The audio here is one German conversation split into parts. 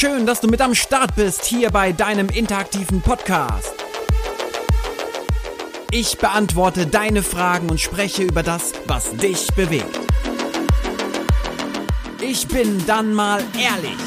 Schön, dass du mit am Start bist hier bei deinem interaktiven Podcast. Ich beantworte deine Fragen und spreche über das, was dich bewegt. Ich bin dann mal ehrlich.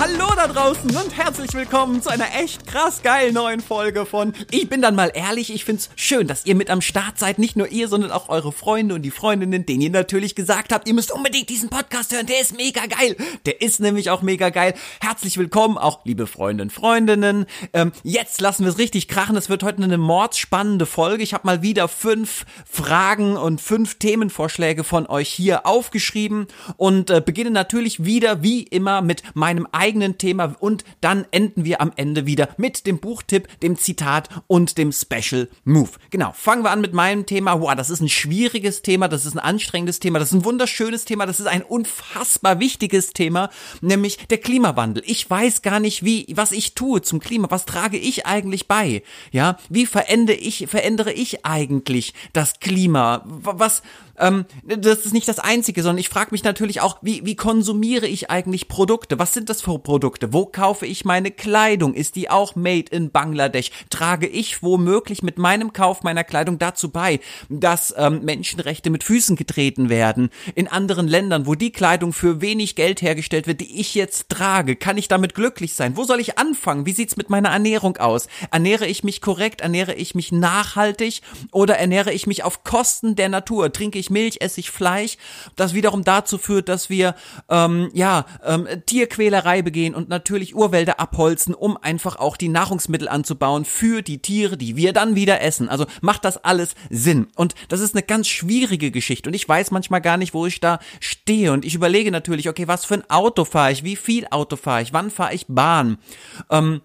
Hallo da draußen und herzlich willkommen zu einer echt krass geil neuen Folge von Ich bin dann mal ehrlich. Ich find's schön, dass ihr mit am Start seid. Nicht nur ihr, sondern auch eure Freunde und die Freundinnen, denen ihr natürlich gesagt habt, ihr müsst unbedingt diesen Podcast hören. Der ist mega geil. Der ist nämlich auch mega geil. Herzlich willkommen, auch liebe Freundinnen, Freundinnen. Ähm, jetzt lassen wir es richtig krachen. Es wird heute eine mordspannende Folge. Ich habe mal wieder fünf Fragen und fünf Themenvorschläge von euch hier aufgeschrieben und äh, beginne natürlich wieder wie immer mit meinem eigenen eigenen Thema und dann enden wir am Ende wieder mit dem Buchtipp, dem Zitat und dem Special Move. Genau, fangen wir an mit meinem Thema. Wow, das ist ein schwieriges Thema, das ist ein anstrengendes Thema, das ist ein wunderschönes Thema, das ist ein unfassbar wichtiges Thema, nämlich der Klimawandel. Ich weiß gar nicht, wie, was ich tue zum Klima, was trage ich eigentlich bei? Ja, wie verändere ich, verändere ich eigentlich das Klima? Was, ähm, das ist nicht das Einzige, sondern ich frage mich natürlich auch, wie, wie konsumiere ich eigentlich Produkte? Was sind das für Produkte? Wo kaufe ich meine Kleidung? Ist die auch made in Bangladesch? Trage ich womöglich mit meinem Kauf meiner Kleidung dazu bei, dass ähm, Menschenrechte mit Füßen getreten werden? In anderen Ländern, wo die Kleidung für wenig Geld hergestellt wird, die ich jetzt trage, kann ich damit glücklich sein? Wo soll ich anfangen? Wie sieht's mit meiner Ernährung aus? Ernähre ich mich korrekt? Ernähre ich mich nachhaltig? Oder ernähre ich mich auf Kosten der Natur? Trinke ich Milch, esse ich Fleisch, das wiederum dazu führt, dass wir ähm, ja ähm, Tierquälerei begehen und natürlich Urwälder abholzen, um einfach auch die Nahrungsmittel anzubauen für die Tiere, die wir dann wieder essen. Also macht das alles Sinn. Und das ist eine ganz schwierige Geschichte und ich weiß manchmal gar nicht, wo ich da stehe und ich überlege natürlich, okay, was für ein Auto fahre ich, wie viel Auto fahre ich, wann fahre ich Bahn. Ähm,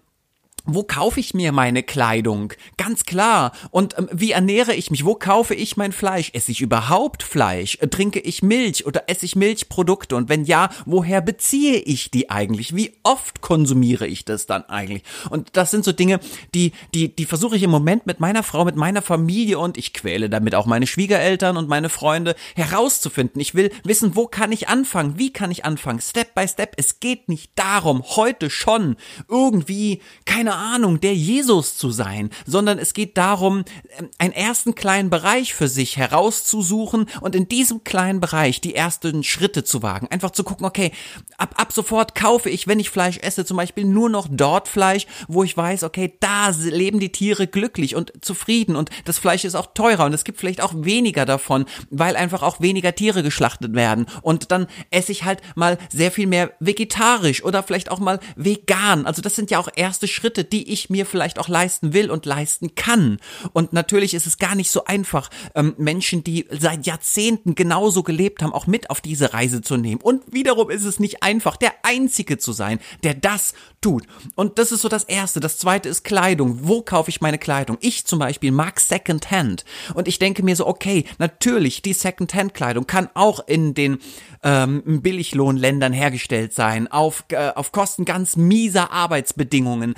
wo kaufe ich mir meine Kleidung? Ganz klar. Und ähm, wie ernähre ich mich? Wo kaufe ich mein Fleisch? Esse ich überhaupt Fleisch? Äh, trinke ich Milch oder esse ich Milchprodukte? Und wenn ja, woher beziehe ich die eigentlich? Wie oft konsumiere ich das dann eigentlich? Und das sind so Dinge, die, die, die versuche ich im Moment mit meiner Frau, mit meiner Familie und ich quäle damit auch meine Schwiegereltern und meine Freunde herauszufinden. Ich will wissen, wo kann ich anfangen? Wie kann ich anfangen? Step by Step. Es geht nicht darum, heute schon irgendwie, keine Ahnung, der Jesus zu sein, sondern es geht darum, ähm, einen ersten kleinen Bereich für sich herauszusuchen und in diesem kleinen Bereich die ersten Schritte zu wagen. Einfach zu gucken, okay, ab, ab sofort kaufe ich, wenn ich Fleisch esse, zum Beispiel nur noch dort Fleisch, wo ich weiß, okay, da leben die Tiere glücklich und zufrieden und das Fleisch ist auch teurer und es gibt vielleicht auch weniger davon, weil einfach auch weniger Tiere geschlachtet werden. Und dann esse ich halt mal sehr viel mehr vegetarisch oder vielleicht auch mal vegan. Also das sind ja auch erste Schritte, die ich mir vielleicht auch leisten will und leisten kann. Und natürlich ist es gar nicht so einfach, ähm, Menschen, die seit Jahrzehnten genauso gelebt haben, auch mit auf diese Reise zu nehmen. Und wiederum ist es nicht einfach, der Einzige zu sein, der das tut. Und das ist so das Erste. Das Zweite ist Kleidung. Wo kaufe ich meine Kleidung? Ich zum Beispiel mag Secondhand. Und ich denke mir so, okay, natürlich, die Secondhand-Kleidung kann auch in den ähm, Billiglohnländern hergestellt sein, auf, äh, auf Kosten ganz mieser Arbeitsbedingungen.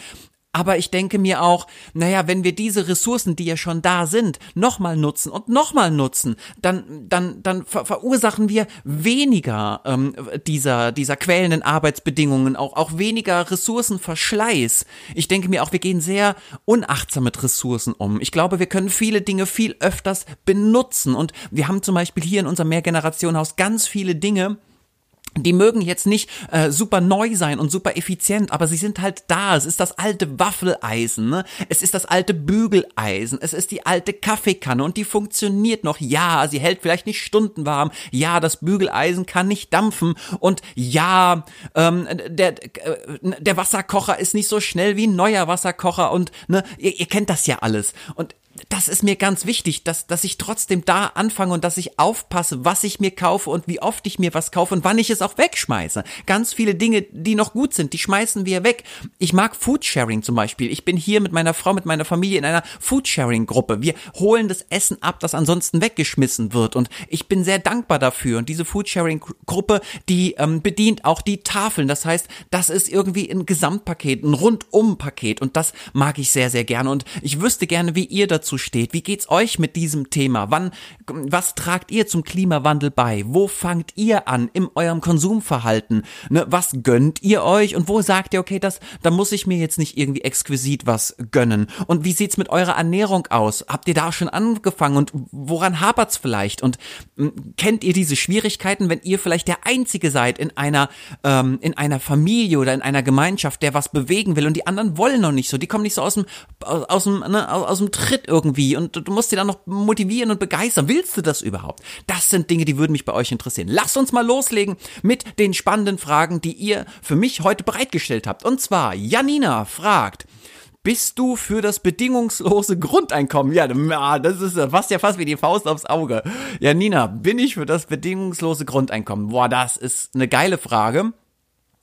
Aber ich denke mir auch, naja, wenn wir diese Ressourcen, die ja schon da sind, nochmal nutzen und nochmal nutzen, dann, dann, dann ver verursachen wir weniger ähm, dieser, dieser quälenden Arbeitsbedingungen, auch, auch weniger Ressourcenverschleiß. Ich denke mir auch, wir gehen sehr unachtsam mit Ressourcen um. Ich glaube, wir können viele Dinge viel öfters benutzen. Und wir haben zum Beispiel hier in unserem Mehrgenerationenhaus ganz viele Dinge, die mögen jetzt nicht äh, super neu sein und super effizient, aber sie sind halt da. Es ist das alte Waffeleisen, ne? es ist das alte Bügeleisen, es ist die alte Kaffeekanne und die funktioniert noch. Ja, sie hält vielleicht nicht Stunden warm. Ja, das Bügeleisen kann nicht dampfen und ja, ähm, der äh, der Wasserkocher ist nicht so schnell wie ein neuer Wasserkocher und ne, ihr, ihr kennt das ja alles und das ist mir ganz wichtig, dass, dass ich trotzdem da anfange und dass ich aufpasse, was ich mir kaufe und wie oft ich mir was kaufe und wann ich es auch wegschmeiße. Ganz viele Dinge, die noch gut sind, die schmeißen wir weg. Ich mag Foodsharing zum Beispiel. Ich bin hier mit meiner Frau, mit meiner Familie in einer Foodsharing-Gruppe. Wir holen das Essen ab, das ansonsten weggeschmissen wird und ich bin sehr dankbar dafür. Und diese Foodsharing-Gruppe, die ähm, bedient auch die Tafeln. Das heißt, das ist irgendwie ein Gesamtpaket, ein Rundum-Paket und das mag ich sehr, sehr gerne und ich wüsste gerne, wie ihr dazu steht. Wie geht's euch mit diesem Thema? Wann, was tragt ihr zum Klimawandel bei? Wo fangt ihr an in eurem Konsumverhalten? Ne, was gönnt ihr euch und wo sagt ihr, okay, das, da muss ich mir jetzt nicht irgendwie exquisit was gönnen? Und wie sieht's mit eurer Ernährung aus? Habt ihr da schon angefangen und woran hapert's vielleicht? Und kennt ihr diese Schwierigkeiten, wenn ihr vielleicht der Einzige seid in einer, ähm, in einer Familie oder in einer Gemeinschaft, der was bewegen will und die anderen wollen noch nicht so, die kommen nicht so aus dem, aus dem, ne, aus dem Tritt irgendwie und du musst sie dann noch motivieren und begeistern. Willst du das überhaupt? Das sind Dinge, die würden mich bei euch interessieren. Lasst uns mal loslegen mit den spannenden Fragen, die ihr für mich heute bereitgestellt habt. Und zwar, Janina fragt, bist du für das bedingungslose Grundeinkommen? Ja, das ist fast ja fast wie die Faust aufs Auge. Ja, Nina, bin ich für das bedingungslose Grundeinkommen? Boah, das ist eine geile Frage.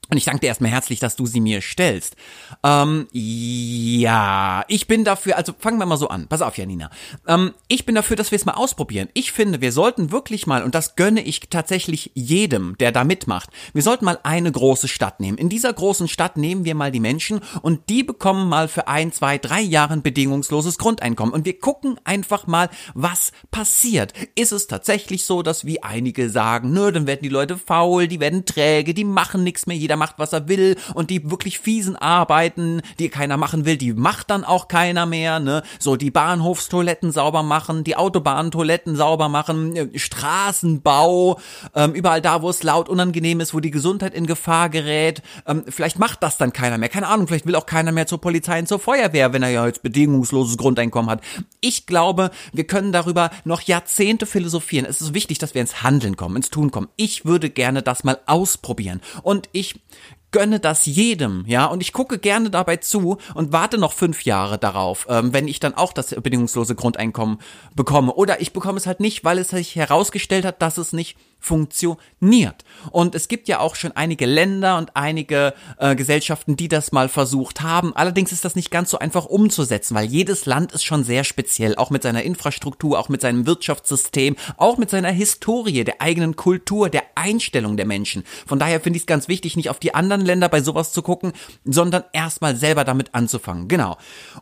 Und ich danke dir erstmal herzlich, dass du sie mir stellst. Ähm, ja, ich bin dafür, also fangen wir mal so an. Pass auf, Janina. Ähm, ich bin dafür, dass wir es mal ausprobieren. Ich finde, wir sollten wirklich mal, und das gönne ich tatsächlich jedem, der da mitmacht, wir sollten mal eine große Stadt nehmen. In dieser großen Stadt nehmen wir mal die Menschen und die bekommen mal für ein, zwei, drei Jahre ein bedingungsloses Grundeinkommen. Und wir gucken einfach mal, was passiert. Ist es tatsächlich so, dass wie einige sagen, nö, dann werden die Leute faul, die werden träge, die machen nichts mehr, jeder jeder macht, was er will und die wirklich fiesen Arbeiten, die keiner machen will, die macht dann auch keiner mehr, ne? So die Bahnhofstoiletten sauber machen, die Autobahntoiletten sauber machen, äh, Straßenbau, ähm, überall da, wo es laut unangenehm ist, wo die Gesundheit in Gefahr gerät, ähm, vielleicht macht das dann keiner mehr, keine Ahnung, vielleicht will auch keiner mehr zur Polizei und zur Feuerwehr, wenn er ja jetzt bedingungsloses Grundeinkommen hat. Ich glaube, wir können darüber noch Jahrzehnte philosophieren. Es ist wichtig, dass wir ins Handeln kommen, ins Tun kommen. Ich würde gerne das mal ausprobieren und ich gönne das jedem, ja, und ich gucke gerne dabei zu und warte noch fünf Jahre darauf, ähm, wenn ich dann auch das bedingungslose Grundeinkommen bekomme. Oder ich bekomme es halt nicht, weil es sich herausgestellt hat, dass es nicht funktioniert. Und es gibt ja auch schon einige Länder und einige äh, Gesellschaften, die das mal versucht haben. Allerdings ist das nicht ganz so einfach umzusetzen, weil jedes Land ist schon sehr speziell, auch mit seiner Infrastruktur, auch mit seinem Wirtschaftssystem, auch mit seiner Historie, der eigenen Kultur, der Einstellung der Menschen. Von daher finde ich es ganz wichtig, nicht auf die anderen Länder bei sowas zu gucken, sondern erstmal selber damit anzufangen. Genau.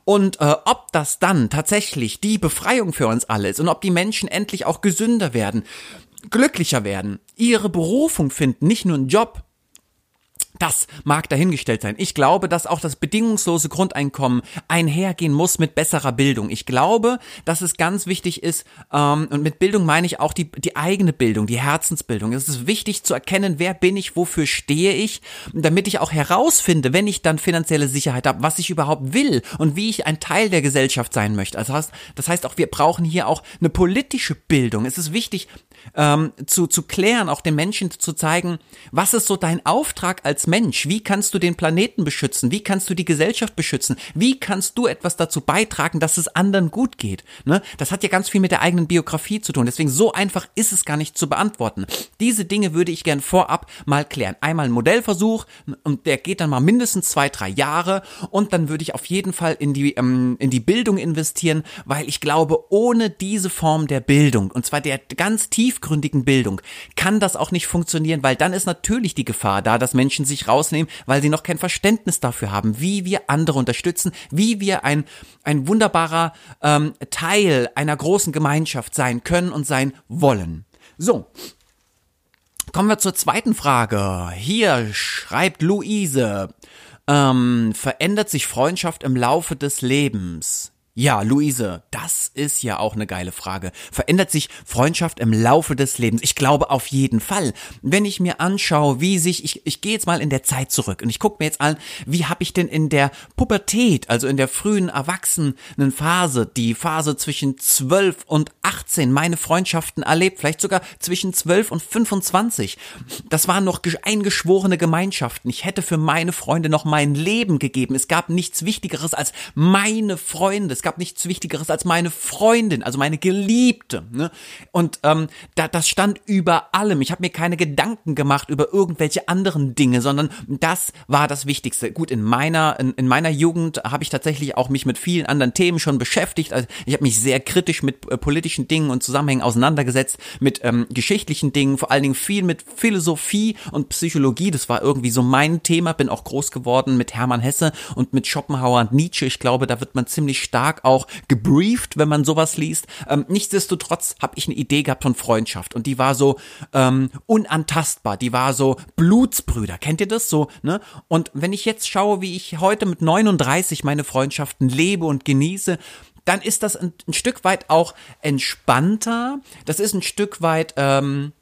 Und äh, ob das dann tatsächlich die Befreiung für uns alle ist und ob die Menschen endlich auch gesünder werden, glücklicher werden, ihre Berufung finden, nicht nur einen Job, das mag dahingestellt sein. Ich glaube, dass auch das bedingungslose Grundeinkommen einhergehen muss mit besserer Bildung. Ich glaube, dass es ganz wichtig ist, ähm, und mit Bildung meine ich auch die, die eigene Bildung, die Herzensbildung. Es ist wichtig zu erkennen, wer bin ich, wofür stehe ich, damit ich auch herausfinde, wenn ich dann finanzielle Sicherheit habe, was ich überhaupt will und wie ich ein Teil der Gesellschaft sein möchte. Also das heißt auch, wir brauchen hier auch eine politische Bildung. Es ist wichtig ähm, zu, zu klären, auch den Menschen zu zeigen, was ist so dein Auftrag als Mensch, wie kannst du den Planeten beschützen? Wie kannst du die Gesellschaft beschützen? Wie kannst du etwas dazu beitragen, dass es anderen gut geht? Ne? Das hat ja ganz viel mit der eigenen Biografie zu tun. Deswegen so einfach ist es gar nicht zu beantworten. Diese Dinge würde ich gern vorab mal klären. Einmal ein Modellversuch und der geht dann mal mindestens zwei, drei Jahre und dann würde ich auf jeden Fall in die, ähm, in die Bildung investieren, weil ich glaube, ohne diese Form der Bildung, und zwar der ganz tiefgründigen Bildung, kann das auch nicht funktionieren, weil dann ist natürlich die Gefahr da, dass Menschen sich rausnehmen, weil sie noch kein Verständnis dafür haben, wie wir andere unterstützen, wie wir ein, ein wunderbarer ähm, Teil einer großen Gemeinschaft sein können und sein wollen. So. Kommen wir zur zweiten Frage. Hier schreibt Luise, ähm, verändert sich Freundschaft im Laufe des Lebens? Ja, Luise, das ist ja auch eine geile Frage. Verändert sich Freundschaft im Laufe des Lebens? Ich glaube auf jeden Fall. Wenn ich mir anschaue, wie sich, ich, ich gehe jetzt mal in der Zeit zurück und ich gucke mir jetzt an, wie habe ich denn in der Pubertät, also in der frühen Erwachsenenphase, die Phase zwischen 12 und 18, meine Freundschaften erlebt, vielleicht sogar zwischen 12 und 25. Das waren noch eingeschworene Gemeinschaften. Ich hätte für meine Freunde noch mein Leben gegeben. Es gab nichts Wichtigeres als meine Freunde gab nichts Wichtigeres als meine Freundin, also meine Geliebte. Ne? Und ähm, da, das stand über allem. Ich habe mir keine Gedanken gemacht über irgendwelche anderen Dinge, sondern das war das Wichtigste. Gut, in meiner in, in meiner Jugend habe ich tatsächlich auch mich mit vielen anderen Themen schon beschäftigt. Also ich habe mich sehr kritisch mit äh, politischen Dingen und Zusammenhängen auseinandergesetzt, mit ähm, geschichtlichen Dingen, vor allen Dingen viel mit Philosophie und Psychologie. Das war irgendwie so mein Thema. Bin auch groß geworden mit Hermann Hesse und mit Schopenhauer und Nietzsche. Ich glaube, da wird man ziemlich stark auch gebrieft, wenn man sowas liest. Ähm, nichtsdestotrotz habe ich eine Idee gehabt von Freundschaft und die war so ähm, unantastbar. Die war so Blutsbrüder. Kennt ihr das so? Ne? Und wenn ich jetzt schaue, wie ich heute mit 39 meine Freundschaften lebe und genieße, dann ist das ein, ein Stück weit auch entspannter. Das ist ein Stück weit ähm,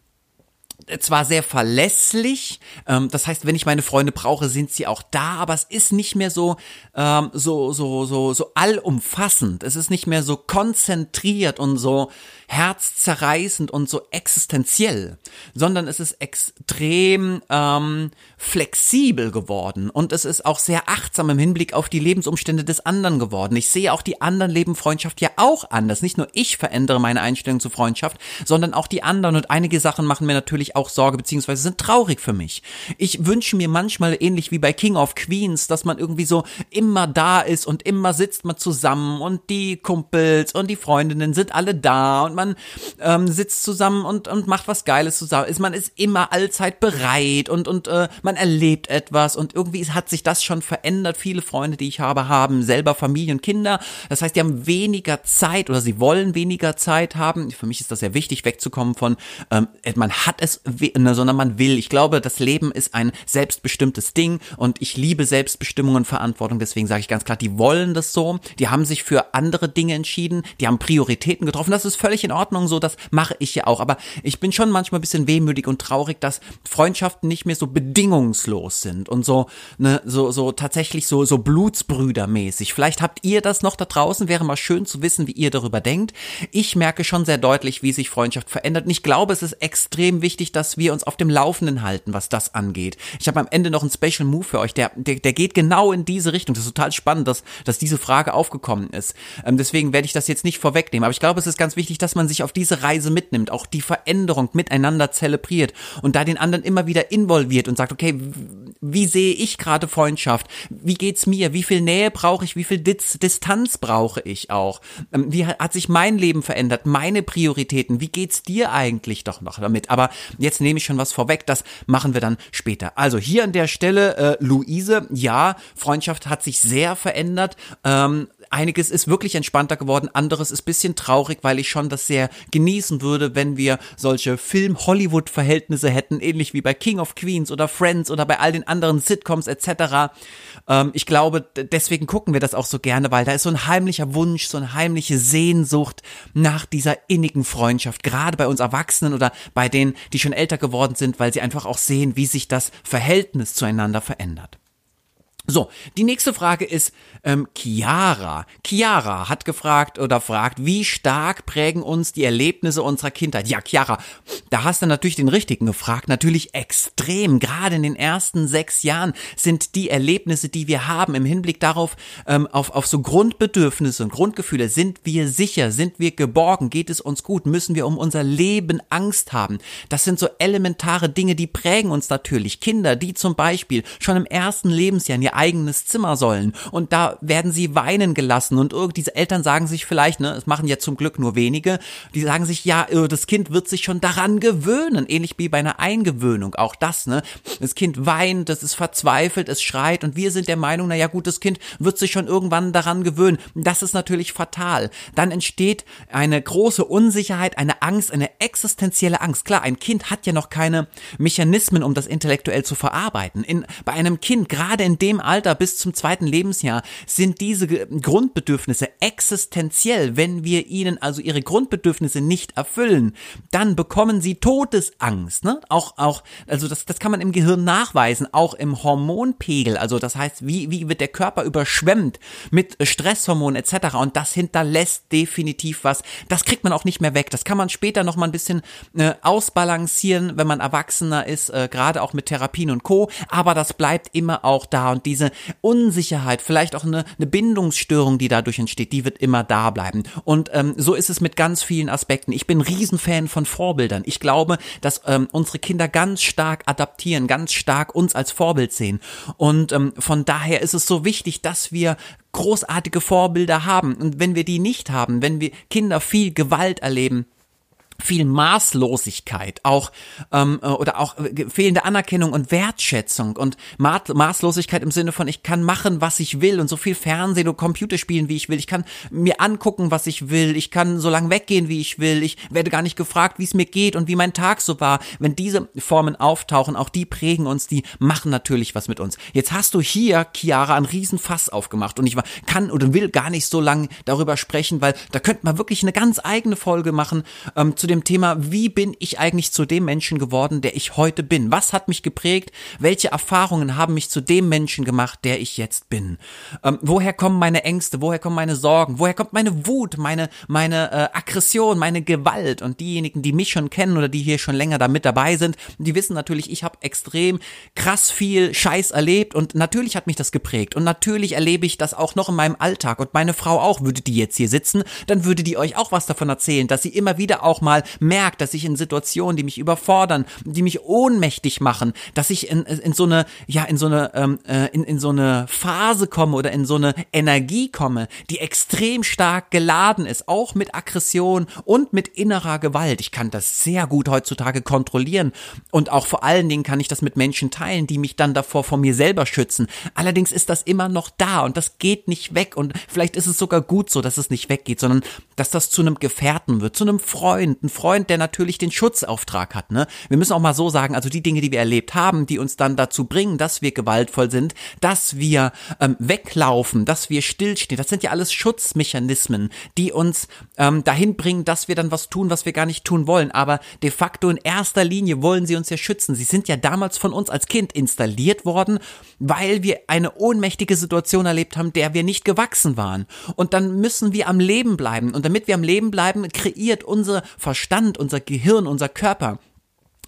zwar sehr verlässlich, ähm, das heißt, wenn ich meine Freunde brauche, sind sie auch da, aber es ist nicht mehr so ähm, so so so so allumfassend. Es ist nicht mehr so konzentriert und so herzzerreißend und so existenziell, sondern es ist extrem ähm, flexibel geworden und es ist auch sehr achtsam im Hinblick auf die Lebensumstände des anderen geworden. Ich sehe auch die anderen leben Freundschaft ja auch anders. Nicht nur ich verändere meine Einstellung zur Freundschaft, sondern auch die anderen und einige Sachen machen mir natürlich auch Sorge beziehungsweise sind traurig für mich. Ich wünsche mir manchmal ähnlich wie bei King of Queens, dass man irgendwie so immer da ist und immer sitzt man zusammen und die Kumpels und die Freundinnen sind alle da und man man ähm, sitzt zusammen und, und macht was Geiles zusammen. Ist, man ist immer allzeit bereit und, und äh, man erlebt etwas und irgendwie hat sich das schon verändert. Viele Freunde, die ich habe, haben selber Familie und Kinder. Das heißt, die haben weniger Zeit oder sie wollen weniger Zeit haben. Für mich ist das sehr wichtig, wegzukommen von ähm, man hat es, ne, sondern man will. Ich glaube, das Leben ist ein selbstbestimmtes Ding und ich liebe Selbstbestimmung und Verantwortung. Deswegen sage ich ganz klar, die wollen das so. Die haben sich für andere Dinge entschieden. Die haben Prioritäten getroffen. Das ist völlig in Ordnung, so das mache ich ja auch. Aber ich bin schon manchmal ein bisschen wehmütig und traurig, dass Freundschaften nicht mehr so bedingungslos sind und so, ne, so, so tatsächlich so, so Blutsbrüdermäßig. Vielleicht habt ihr das noch da draußen, wäre mal schön zu wissen, wie ihr darüber denkt. Ich merke schon sehr deutlich, wie sich Freundschaft verändert. Und ich glaube, es ist extrem wichtig, dass wir uns auf dem Laufenden halten, was das angeht. Ich habe am Ende noch einen Special Move für euch, der, der, der geht genau in diese Richtung. Das ist total spannend, dass, dass diese Frage aufgekommen ist. Ähm, deswegen werde ich das jetzt nicht vorwegnehmen. Aber ich glaube, es ist ganz wichtig, dass man sich auf diese Reise mitnimmt, auch die Veränderung miteinander zelebriert und da den anderen immer wieder involviert und sagt, okay, wie sehe ich gerade Freundschaft? Wie geht's mir? Wie viel Nähe brauche ich? Wie viel Distanz brauche ich auch? Ähm, wie hat sich mein Leben verändert? Meine Prioritäten? Wie geht's dir eigentlich doch noch damit? Aber jetzt nehme ich schon was vorweg, das machen wir dann später. Also hier an der Stelle, äh, Luise, ja, Freundschaft hat sich sehr verändert. Ähm, einiges ist wirklich entspannter geworden, anderes ist bisschen traurig, weil ich schon das sehr genießen würde, wenn wir solche Film-Hollywood-Verhältnisse hätten, ähnlich wie bei King of Queens oder Friends oder bei all den anderen Sitcoms etc. Ähm, ich glaube, deswegen gucken wir das auch so gerne, weil da ist so ein heimlicher Wunsch, so eine heimliche Sehnsucht nach dieser innigen Freundschaft, gerade bei uns Erwachsenen oder bei denen, die schon älter geworden sind, weil sie einfach auch sehen, wie sich das Verhältnis zueinander verändert. So, die nächste Frage ist ähm, Chiara. Chiara hat gefragt oder fragt, wie stark prägen uns die Erlebnisse unserer Kindheit? Ja, Chiara, da hast du natürlich den richtigen gefragt. Natürlich extrem. Gerade in den ersten sechs Jahren sind die Erlebnisse, die wir haben, im Hinblick darauf, ähm, auf, auf so Grundbedürfnisse und Grundgefühle, sind wir sicher, sind wir geborgen, geht es uns gut, müssen wir um unser Leben Angst haben. Das sind so elementare Dinge, die prägen uns natürlich. Kinder, die zum Beispiel schon im ersten Lebensjahr in ihr eigenes Zimmer sollen und da werden sie weinen gelassen und diese Eltern sagen sich vielleicht, ne, es machen ja zum Glück nur wenige, die sagen sich, ja, äh, das Kind wird sich schon daran gewöhnen, ähnlich wie bei einer Eingewöhnung, auch das, ne, das Kind weint, das ist verzweifelt, es schreit und wir sind der Meinung, na ja gut, das Kind wird sich schon irgendwann daran gewöhnen. Das ist natürlich fatal. Dann entsteht eine große Unsicherheit, eine Angst, eine existenzielle Angst. Klar, ein Kind hat ja noch keine Mechanismen, um das intellektuell zu verarbeiten. In, bei einem Kind, gerade in dem Alter bis zum zweiten Lebensjahr sind diese Grundbedürfnisse existenziell. Wenn wir ihnen also ihre Grundbedürfnisse nicht erfüllen, dann bekommen sie Todesangst. Ne? Auch, auch, also das, das kann man im Gehirn nachweisen, auch im Hormonpegel. Also das heißt, wie, wie wird der Körper überschwemmt mit Stresshormonen etc. Und das hinterlässt definitiv was. Das kriegt man auch nicht mehr weg. Das kann man später noch mal ein bisschen äh, ausbalancieren, wenn man erwachsener ist, äh, gerade auch mit Therapien und Co. Aber das bleibt immer auch da und diese diese Unsicherheit, vielleicht auch eine, eine Bindungsstörung, die dadurch entsteht, die wird immer da bleiben. Und ähm, so ist es mit ganz vielen Aspekten. Ich bin Riesenfan von Vorbildern. Ich glaube, dass ähm, unsere Kinder ganz stark adaptieren, ganz stark uns als Vorbild sehen. Und ähm, von daher ist es so wichtig, dass wir großartige Vorbilder haben. Und wenn wir die nicht haben, wenn wir Kinder viel Gewalt erleben, viel Maßlosigkeit, auch ähm, äh, oder auch äh, fehlende Anerkennung und Wertschätzung und Ma Maßlosigkeit im Sinne von ich kann machen, was ich will und so viel Fernsehen und Computer spielen, wie ich will. Ich kann mir angucken, was ich will. Ich kann so lange weggehen, wie ich will. Ich werde gar nicht gefragt, wie es mir geht und wie mein Tag so war. Wenn diese Formen auftauchen, auch die prägen uns, die machen natürlich was mit uns. Jetzt hast du hier, Chiara, einen riesen Fass aufgemacht und ich kann oder will gar nicht so lange darüber sprechen, weil da könnte man wirklich eine ganz eigene Folge machen ähm, zu dem Thema, wie bin ich eigentlich zu dem Menschen geworden, der ich heute bin? Was hat mich geprägt? Welche Erfahrungen haben mich zu dem Menschen gemacht, der ich jetzt bin? Ähm, woher kommen meine Ängste? Woher kommen meine Sorgen? Woher kommt meine Wut, meine, meine äh, Aggression, meine Gewalt? Und diejenigen, die mich schon kennen oder die hier schon länger da mit dabei sind, die wissen natürlich, ich habe extrem krass viel Scheiß erlebt und natürlich hat mich das geprägt und natürlich erlebe ich das auch noch in meinem Alltag und meine Frau auch, würde die jetzt hier sitzen, dann würde die euch auch was davon erzählen, dass sie immer wieder auch mal merkt, dass ich in Situationen, die mich überfordern, die mich ohnmächtig machen, dass ich in, in so eine, ja, in so eine, ähm, äh, in, in so eine Phase komme oder in so eine Energie komme, die extrem stark geladen ist, auch mit Aggression und mit innerer Gewalt. Ich kann das sehr gut heutzutage kontrollieren und auch vor allen Dingen kann ich das mit Menschen teilen, die mich dann davor vor mir selber schützen. Allerdings ist das immer noch da und das geht nicht weg und vielleicht ist es sogar gut so, dass es nicht weggeht, sondern dass das zu einem Gefährten wird, zu einem Freund, ein Freund, der natürlich den Schutzauftrag hat. Ne? Wir müssen auch mal so sagen, also die Dinge, die wir erlebt haben, die uns dann dazu bringen, dass wir gewaltvoll sind, dass wir ähm, weglaufen, dass wir stillstehen, das sind ja alles Schutzmechanismen, die uns ähm, dahin bringen, dass wir dann was tun, was wir gar nicht tun wollen. Aber de facto in erster Linie wollen sie uns ja schützen. Sie sind ja damals von uns als Kind installiert worden, weil wir eine ohnmächtige Situation erlebt haben, der wir nicht gewachsen waren. Und dann müssen wir am Leben bleiben. Und damit wir am Leben bleiben, kreiert unser Verstand Verstand, unser Gehirn, unser Körper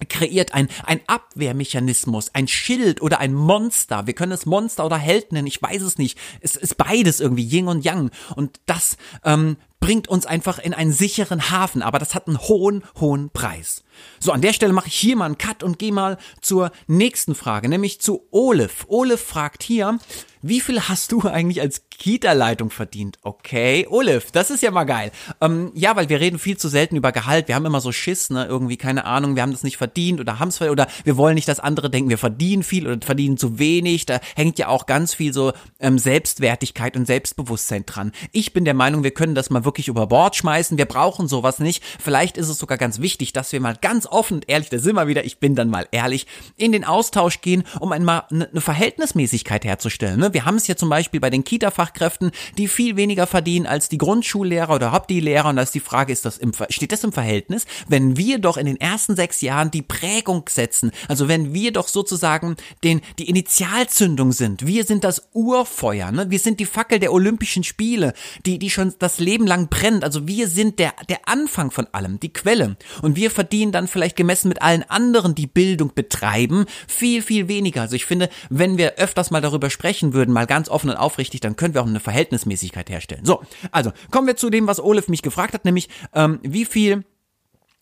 kreiert ein, ein Abwehrmechanismus, ein Schild oder ein Monster. Wir können es Monster oder Held nennen, ich weiß es nicht. Es ist beides irgendwie, Yin und Yang. Und das ähm, bringt uns einfach in einen sicheren Hafen, aber das hat einen hohen, hohen Preis. So, an der Stelle mache ich hier mal einen Cut und gehe mal zur nächsten Frage, nämlich zu Olif. Olif fragt hier, wie viel hast du eigentlich als Kita-Leitung verdient? Okay, Olif, das ist ja mal geil. Ähm, ja, weil wir reden viel zu selten über Gehalt. Wir haben immer so Schiss, ne? Irgendwie, keine Ahnung, wir haben das nicht verdient oder haben es oder wir wollen nicht, dass andere denken, wir verdienen viel oder verdienen zu wenig. Da hängt ja auch ganz viel so ähm, Selbstwertigkeit und Selbstbewusstsein dran. Ich bin der Meinung, wir können das mal wirklich über Bord schmeißen. Wir brauchen sowas nicht. Vielleicht ist es sogar ganz wichtig, dass wir mal ganz offen und ehrlich, da sind wir wieder, ich bin dann mal ehrlich, in den Austausch gehen, um einmal eine Verhältnismäßigkeit herzustellen. Ne? Wir haben es ja zum Beispiel bei den Kita-Fachkräften, die viel weniger verdienen als die Grundschullehrer oder Hauptlehrer. Und da ist die Frage, ist das im, steht das im Verhältnis? Wenn wir doch in den ersten sechs Jahren die Prägung setzen, also wenn wir doch sozusagen den, die Initialzündung sind, wir sind das Urfeuer, ne? wir sind die Fackel der Olympischen Spiele, die, die schon das Leben lang brennt. Also wir sind der, der Anfang von allem, die Quelle. Und wir verdienen dann vielleicht gemessen mit allen anderen, die Bildung betreiben, viel, viel weniger. Also ich finde, wenn wir öfters mal darüber sprechen würden, würden, mal ganz offen und aufrichtig, dann können wir auch eine Verhältnismäßigkeit herstellen. So, also kommen wir zu dem, was Olaf mich gefragt hat, nämlich ähm, wie viel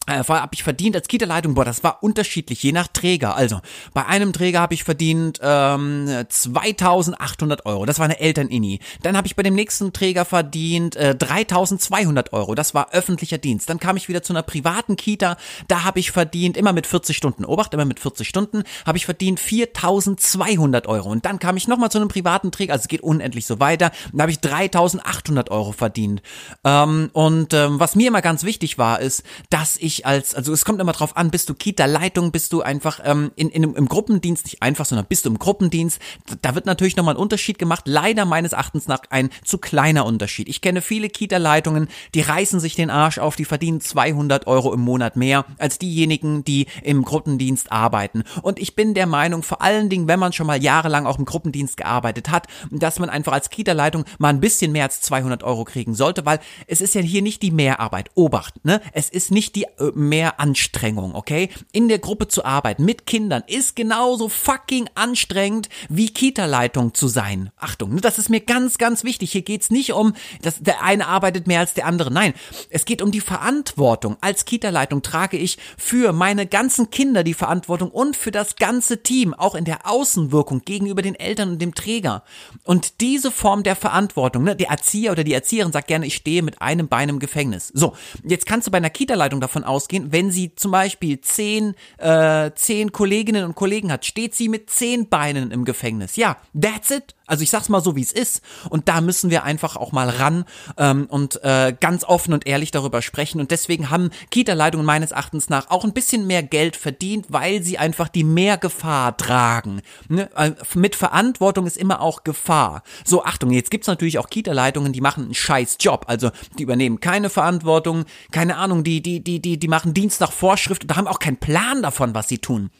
äh, habe ich verdient als Kita-Leitung, boah, das war unterschiedlich, je nach Träger. Also, bei einem Träger habe ich verdient ähm, 2800 Euro, das war eine Eltern-Inni. Dann habe ich bei dem nächsten Träger verdient äh, 3200 Euro, das war öffentlicher Dienst. Dann kam ich wieder zu einer privaten Kita, da habe ich verdient, immer mit 40 Stunden, Obacht, immer mit 40 Stunden, habe ich verdient 4200 Euro. Und dann kam ich nochmal zu einem privaten Träger, also es geht unendlich so weiter, da habe ich 3800 Euro verdient. Ähm, und ähm, was mir immer ganz wichtig war, ist, dass ich ich als, also es kommt immer drauf an, bist du Kita-Leitung, bist du einfach ähm, in, in, im Gruppendienst, nicht einfach, sondern bist du im Gruppendienst. Da wird natürlich nochmal ein Unterschied gemacht. Leider meines Erachtens nach ein zu kleiner Unterschied. Ich kenne viele Kita-Leitungen, die reißen sich den Arsch auf, die verdienen 200 Euro im Monat mehr als diejenigen, die im Gruppendienst arbeiten. Und ich bin der Meinung, vor allen Dingen, wenn man schon mal jahrelang auch im Gruppendienst gearbeitet hat, dass man einfach als Kita-Leitung mal ein bisschen mehr als 200 Euro kriegen sollte, weil es ist ja hier nicht die Mehrarbeit. Obacht, ne? Es ist nicht die mehr Anstrengung, okay? In der Gruppe zu arbeiten mit Kindern ist genauso fucking anstrengend wie Kita-Leitung zu sein. Achtung, ne, das ist mir ganz, ganz wichtig. Hier geht's nicht um, dass der eine arbeitet mehr als der andere. Nein, es geht um die Verantwortung. Als Kita-Leitung trage ich für meine ganzen Kinder die Verantwortung und für das ganze Team, auch in der Außenwirkung gegenüber den Eltern und dem Träger. Und diese Form der Verantwortung, ne, der Erzieher oder die Erzieherin sagt gerne, ich stehe mit einem Bein im Gefängnis. So, jetzt kannst du bei einer Kita-Leitung davon ausgehen, wenn sie zum Beispiel zehn, äh, zehn Kolleginnen und Kollegen hat, steht sie mit zehn Beinen im Gefängnis. Ja, that's it. Also ich sag's mal so, wie es ist. Und da müssen wir einfach auch mal ran ähm, und äh, ganz offen und ehrlich darüber sprechen. Und deswegen haben Kita-Leitungen meines Erachtens nach auch ein bisschen mehr Geld verdient, weil sie einfach die Mehrgefahr tragen. Ne? Äh, mit Verantwortung ist immer auch Gefahr. So, Achtung, jetzt gibt's natürlich auch Kita-Leitungen, die machen einen scheiß Job. Also die übernehmen keine Verantwortung, keine Ahnung, die, die, die, die, die machen Dienst nach Vorschrift und haben auch keinen Plan davon, was sie tun.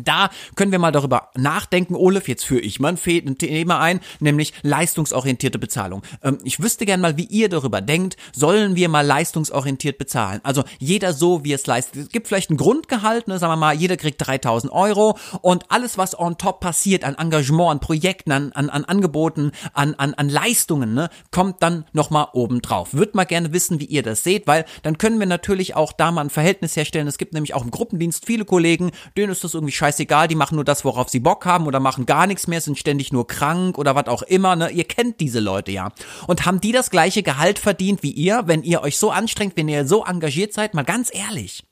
Da können wir mal darüber nachdenken, Olaf, jetzt führe ich mal ein Thema ein, nämlich leistungsorientierte Bezahlung. Ähm, ich wüsste gern mal, wie ihr darüber denkt, sollen wir mal leistungsorientiert bezahlen? Also jeder so, wie es leistet. Es gibt vielleicht ein Grundgehalt, ne, sagen wir mal, jeder kriegt 3000 Euro und alles, was on top passiert an Engagement, an Projekten, an, an, an Angeboten, an, an, an Leistungen, ne, kommt dann nochmal oben drauf. Würde mal gerne wissen, wie ihr das seht, weil dann können wir natürlich auch da mal ein Verhältnis herstellen. Es gibt nämlich auch im Gruppendienst viele Kollegen, denen ist das irgendwie scheißegal, die machen nur das, worauf sie Bock haben oder machen gar nichts mehr, sind ständig nur krank oder was auch immer, ne? Ihr kennt diese Leute ja. Und haben die das gleiche Gehalt verdient wie ihr, wenn ihr euch so anstrengt, wenn ihr so engagiert seid? Mal ganz ehrlich.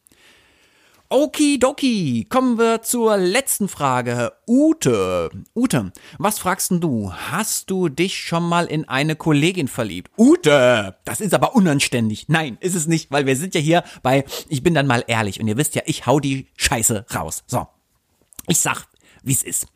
Okidoki, kommen wir zur letzten Frage. Ute, Ute, was fragst denn du? Hast du dich schon mal in eine Kollegin verliebt? Ute, das ist aber unanständig. Nein, ist es nicht, weil wir sind ja hier bei Ich bin dann mal ehrlich und ihr wisst ja, ich hau die Scheiße raus. So. Ich sag, wie es ist.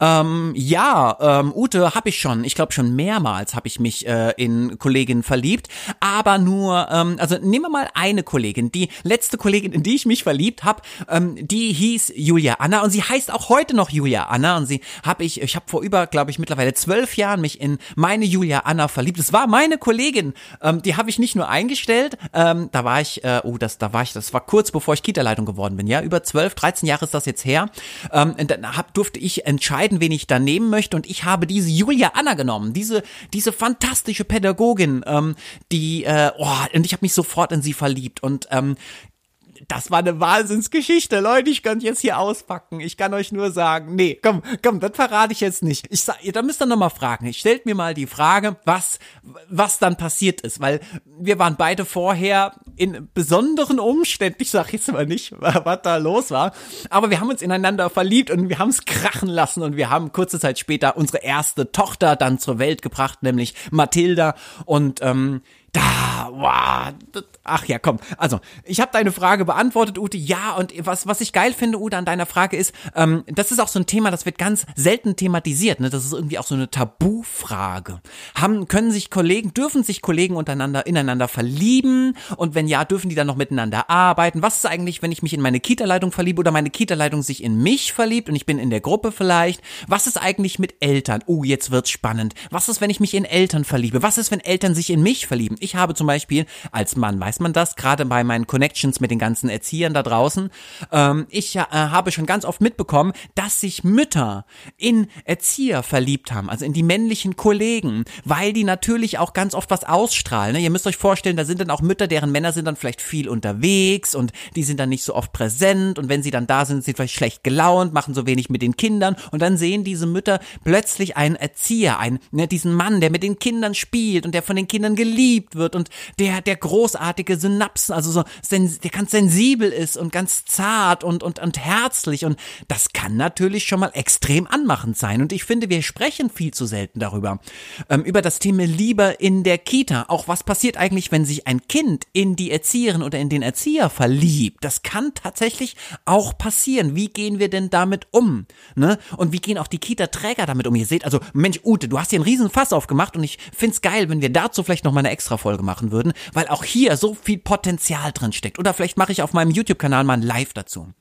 Ähm, ja, ähm, Ute habe ich schon, ich glaube schon mehrmals habe ich mich äh, in Kolleginnen verliebt, aber nur, ähm, also nehmen wir mal eine Kollegin, die letzte Kollegin, in die ich mich verliebt habe, ähm, die hieß Julia Anna und sie heißt auch heute noch Julia Anna und sie habe ich, ich habe vor über, glaube ich, mittlerweile zwölf Jahren mich in meine Julia Anna verliebt. Es war meine Kollegin, ähm, die habe ich nicht nur eingestellt, ähm, da war ich, äh, oh, das, da war ich, das war kurz bevor ich Kita-Leitung geworden bin, ja, über zwölf, dreizehn Jahre ist das jetzt her. Ähm, dann hab, durfte ich entscheiden, wen ich da nehmen möchte. Und ich habe diese Julia Anna genommen, diese diese fantastische Pädagogin, ähm, die äh, oh, und ich habe mich sofort in sie verliebt. Und ähm, das war eine Wahnsinnsgeschichte, Leute. Ich könnte jetzt hier auspacken. Ich kann euch nur sagen, nee, komm, komm, das verrate ich jetzt nicht. Ich sag, da müsst ihr noch mal fragen. Ich stellt mir mal die Frage, was, was dann passiert ist, weil wir waren beide vorher in besonderen Umständen. Ich sag jetzt mal nicht, was da los war, aber wir haben uns ineinander verliebt und wir haben es krachen lassen und wir haben kurze Zeit später unsere erste Tochter dann zur Welt gebracht, nämlich Mathilda und ähm, da, wow, ach ja, komm. Also, ich habe deine Frage beantwortet, Ute. Ja, und was, was ich geil finde, Ute, an deiner Frage ist, ähm, das ist auch so ein Thema, das wird ganz selten thematisiert. Ne? Das ist irgendwie auch so eine Tabufrage. Haben, können sich Kollegen, dürfen sich Kollegen untereinander, ineinander verlieben? Und wenn ja, dürfen die dann noch miteinander arbeiten? Was ist eigentlich, wenn ich mich in meine Kita-Leitung verliebe oder meine Kita-Leitung sich in mich verliebt und ich bin in der Gruppe vielleicht? Was ist eigentlich mit Eltern? Oh, jetzt wird's spannend. Was ist, wenn ich mich in Eltern verliebe? Was ist, wenn Eltern sich in mich verlieben? Ich habe zum Beispiel als Mann, weiß man das, gerade bei meinen Connections mit den ganzen Erziehern da draußen, ähm, ich äh, habe schon ganz oft mitbekommen, dass sich Mütter in Erzieher verliebt haben, also in die männlichen Kollegen, weil die natürlich auch ganz oft was ausstrahlen. Ne? Ihr müsst euch vorstellen, da sind dann auch Mütter, deren Männer sind dann vielleicht viel unterwegs und die sind dann nicht so oft präsent und wenn sie dann da sind, sind sie vielleicht schlecht gelaunt, machen so wenig mit den Kindern und dann sehen diese Mütter plötzlich einen Erzieher, einen, ne, diesen Mann, der mit den Kindern spielt und der von den Kindern geliebt wird und der, der großartige Synapsen, also so, der ganz sensibel ist und ganz zart und, und, und herzlich und das kann natürlich schon mal extrem anmachend sein und ich finde, wir sprechen viel zu selten darüber. Ähm, über das Thema Liebe in der Kita. Auch was passiert eigentlich, wenn sich ein Kind in die Erzieherin oder in den Erzieher verliebt? Das kann tatsächlich auch passieren. Wie gehen wir denn damit um? Ne? Und wie gehen auch die Kita-Träger damit um? Ihr seht, also Mensch, Ute, du hast hier einen riesen Fass aufgemacht und ich find's geil, wenn wir dazu vielleicht noch mal eine extra Folge machen würden, weil auch hier so viel Potenzial drin steckt. Oder vielleicht mache ich auf meinem YouTube-Kanal mal ein Live dazu.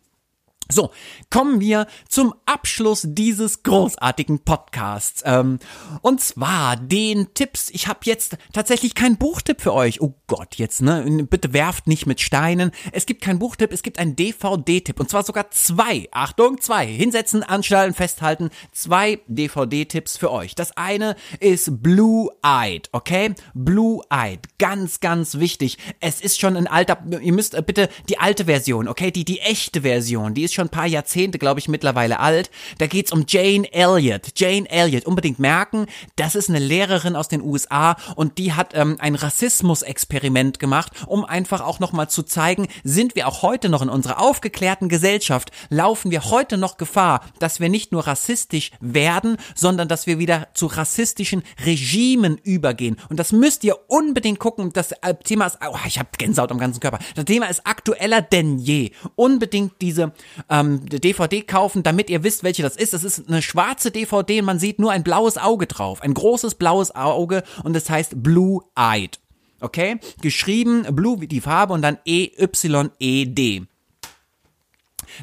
So, kommen wir zum Abschluss dieses großartigen Podcasts. Ähm, und zwar den Tipps. Ich habe jetzt tatsächlich keinen Buchtipp für euch. Oh Gott, jetzt, ne? Bitte werft nicht mit Steinen. Es gibt keinen Buchtipp, es gibt einen DVD-Tipp. Und zwar sogar zwei. Achtung, zwei. Hinsetzen, anschnallen, festhalten. Zwei DVD-Tipps für euch. Das eine ist Blue Eyed, okay? Blue Eyed. Ganz, ganz wichtig. Es ist schon ein alter, ihr müsst äh, bitte die alte Version, okay? Die, die echte Version. Die ist schon ein paar Jahrzehnte, glaube ich, mittlerweile alt. Da geht's um Jane Elliott. Jane Elliott. Unbedingt merken, das ist eine Lehrerin aus den USA und die hat ähm, ein Rassismus-Experiment gemacht, um einfach auch nochmal zu zeigen, sind wir auch heute noch in unserer aufgeklärten Gesellschaft, laufen wir heute noch Gefahr, dass wir nicht nur rassistisch werden, sondern dass wir wieder zu rassistischen Regimen übergehen. Und das müsst ihr unbedingt gucken. Das äh, Thema ist, oh, ich habe Gänsehaut am ganzen Körper. Das Thema ist aktueller denn je. Unbedingt diese ähm, DVD kaufen, damit ihr wisst, welche das ist. Das ist eine schwarze DVD man sieht nur ein blaues Auge drauf. Ein großes blaues Auge und es heißt Blue Eyed. Okay? Geschrieben Blue wie die Farbe und dann E-Y-E-D.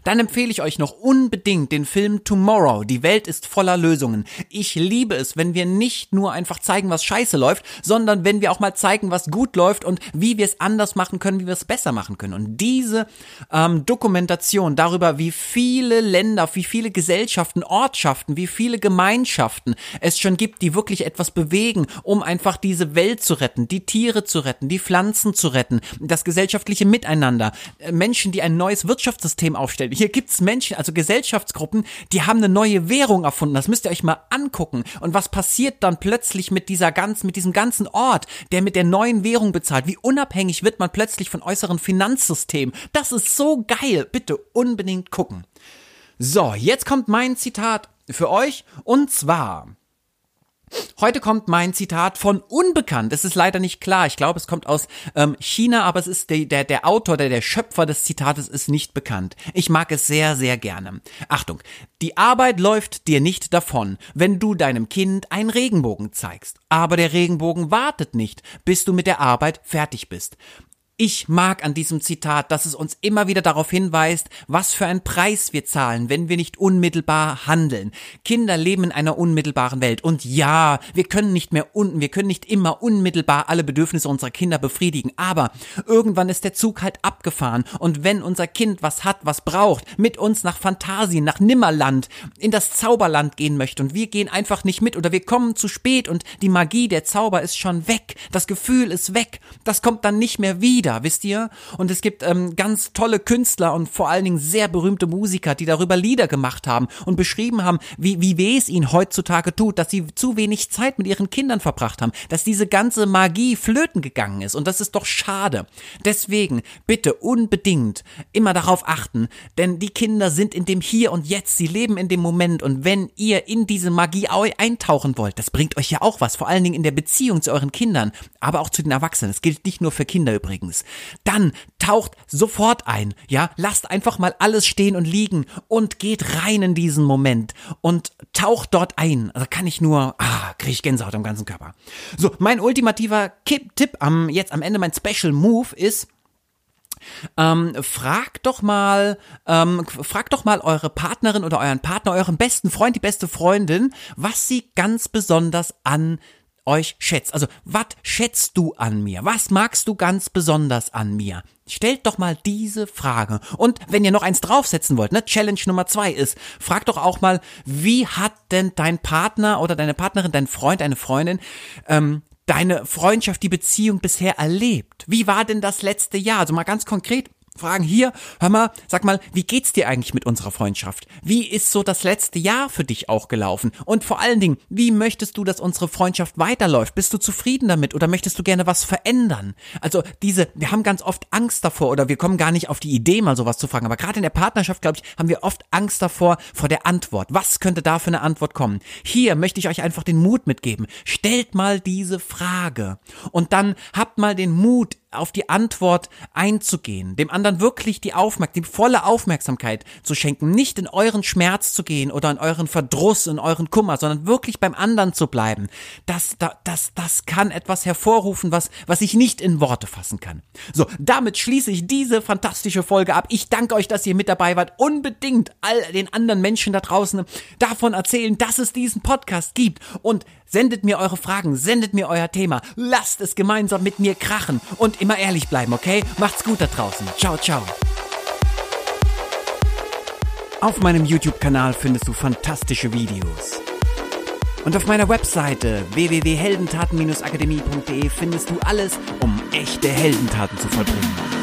Dann empfehle ich euch noch unbedingt den Film Tomorrow. Die Welt ist voller Lösungen. Ich liebe es, wenn wir nicht nur einfach zeigen, was scheiße läuft, sondern wenn wir auch mal zeigen, was gut läuft und wie wir es anders machen können, wie wir es besser machen können. Und diese ähm, Dokumentation darüber, wie viele Länder, wie viele Gesellschaften, Ortschaften, wie viele Gemeinschaften es schon gibt, die wirklich etwas bewegen, um einfach diese Welt zu retten, die Tiere zu retten, die Pflanzen zu retten, das gesellschaftliche Miteinander, äh, Menschen, die ein neues Wirtschaftssystem aufstellen. Hier gibt's Menschen, also Gesellschaftsgruppen, die haben eine neue Währung erfunden. Das müsst ihr euch mal angucken. Und was passiert dann plötzlich mit dieser ganzen, mit diesem ganzen Ort, der mit der neuen Währung bezahlt? Wie unabhängig wird man plötzlich von äußeren Finanzsystemen? Das ist so geil. Bitte unbedingt gucken. So, jetzt kommt mein Zitat für euch und zwar Heute kommt mein Zitat von Unbekannt. Es ist leider nicht klar. Ich glaube, es kommt aus ähm, China, aber es ist der, der, der Autor, der, der Schöpfer des Zitates ist nicht bekannt. Ich mag es sehr, sehr gerne. Achtung, die Arbeit läuft dir nicht davon, wenn du deinem Kind einen Regenbogen zeigst. Aber der Regenbogen wartet nicht, bis du mit der Arbeit fertig bist. Ich mag an diesem Zitat, dass es uns immer wieder darauf hinweist, was für einen Preis wir zahlen, wenn wir nicht unmittelbar handeln. Kinder leben in einer unmittelbaren Welt. Und ja, wir können nicht mehr unten, wir können nicht immer unmittelbar alle Bedürfnisse unserer Kinder befriedigen, aber irgendwann ist der Zug halt abgefahren. Und wenn unser Kind was hat, was braucht, mit uns nach Fantasien, nach Nimmerland, in das Zauberland gehen möchte und wir gehen einfach nicht mit oder wir kommen zu spät und die Magie, der Zauber ist schon weg, das Gefühl ist weg, das kommt dann nicht mehr wieder wieder, wisst ihr? Und es gibt ähm, ganz tolle Künstler und vor allen Dingen sehr berühmte Musiker, die darüber Lieder gemacht haben und beschrieben haben, wie, wie weh es ihnen heutzutage tut, dass sie zu wenig Zeit mit ihren Kindern verbracht haben, dass diese ganze Magie flöten gegangen ist. Und das ist doch schade. Deswegen bitte unbedingt immer darauf achten, denn die Kinder sind in dem Hier und Jetzt, sie leben in dem Moment und wenn ihr in diese Magie eintauchen wollt, das bringt euch ja auch was, vor allen Dingen in der Beziehung zu euren Kindern, aber auch zu den Erwachsenen. Das gilt nicht nur für Kinder übrigens übrigens. Dann taucht sofort ein, ja, lasst einfach mal alles stehen und liegen und geht rein in diesen Moment und taucht dort ein. Also kann ich nur, ah, kriege ich Gänsehaut am ganzen Körper. So, mein ultimativer Tipp am, jetzt am Ende, mein Special Move ist, ähm, fragt doch mal, ähm, fragt doch mal eure Partnerin oder euren Partner, euren besten Freund, die beste Freundin, was sie ganz besonders an euch schätzt. Also, was schätzt du an mir? Was magst du ganz besonders an mir? Stellt doch mal diese Frage. Und wenn ihr noch eins draufsetzen wollt, ne, Challenge Nummer zwei ist, fragt doch auch mal, wie hat denn dein Partner oder deine Partnerin, dein Freund, deine Freundin, ähm, deine Freundschaft, die Beziehung bisher erlebt? Wie war denn das letzte Jahr? Also mal ganz konkret, fragen hier, hör mal, sag mal, wie geht's dir eigentlich mit unserer Freundschaft? Wie ist so das letzte Jahr für dich auch gelaufen? Und vor allen Dingen, wie möchtest du, dass unsere Freundschaft weiterläuft? Bist du zufrieden damit oder möchtest du gerne was verändern? Also diese, wir haben ganz oft Angst davor oder wir kommen gar nicht auf die Idee, mal sowas zu fragen. Aber gerade in der Partnerschaft, glaube ich, haben wir oft Angst davor, vor der Antwort. Was könnte da für eine Antwort kommen? Hier möchte ich euch einfach den Mut mitgeben. Stellt mal diese Frage und dann habt mal den Mut, auf die Antwort einzugehen, dem anderen anderen wirklich die Aufmerksamkeit, die volle Aufmerksamkeit zu schenken, nicht in euren Schmerz zu gehen oder in euren Verdruss, in euren Kummer, sondern wirklich beim anderen zu bleiben, das, das, das kann etwas hervorrufen, was, was ich nicht in Worte fassen kann. So, damit schließe ich diese fantastische Folge ab. Ich danke euch, dass ihr mit dabei wart. Unbedingt all den anderen Menschen da draußen davon erzählen, dass es diesen Podcast gibt und sendet mir eure Fragen, sendet mir euer Thema. Lasst es gemeinsam mit mir krachen und immer ehrlich bleiben, okay? Macht's gut da draußen. Ciao, ciao. Auf meinem YouTube-Kanal findest du fantastische Videos. Und auf meiner Webseite www.heldentaten-akademie.de findest du alles, um echte Heldentaten zu vollbringen.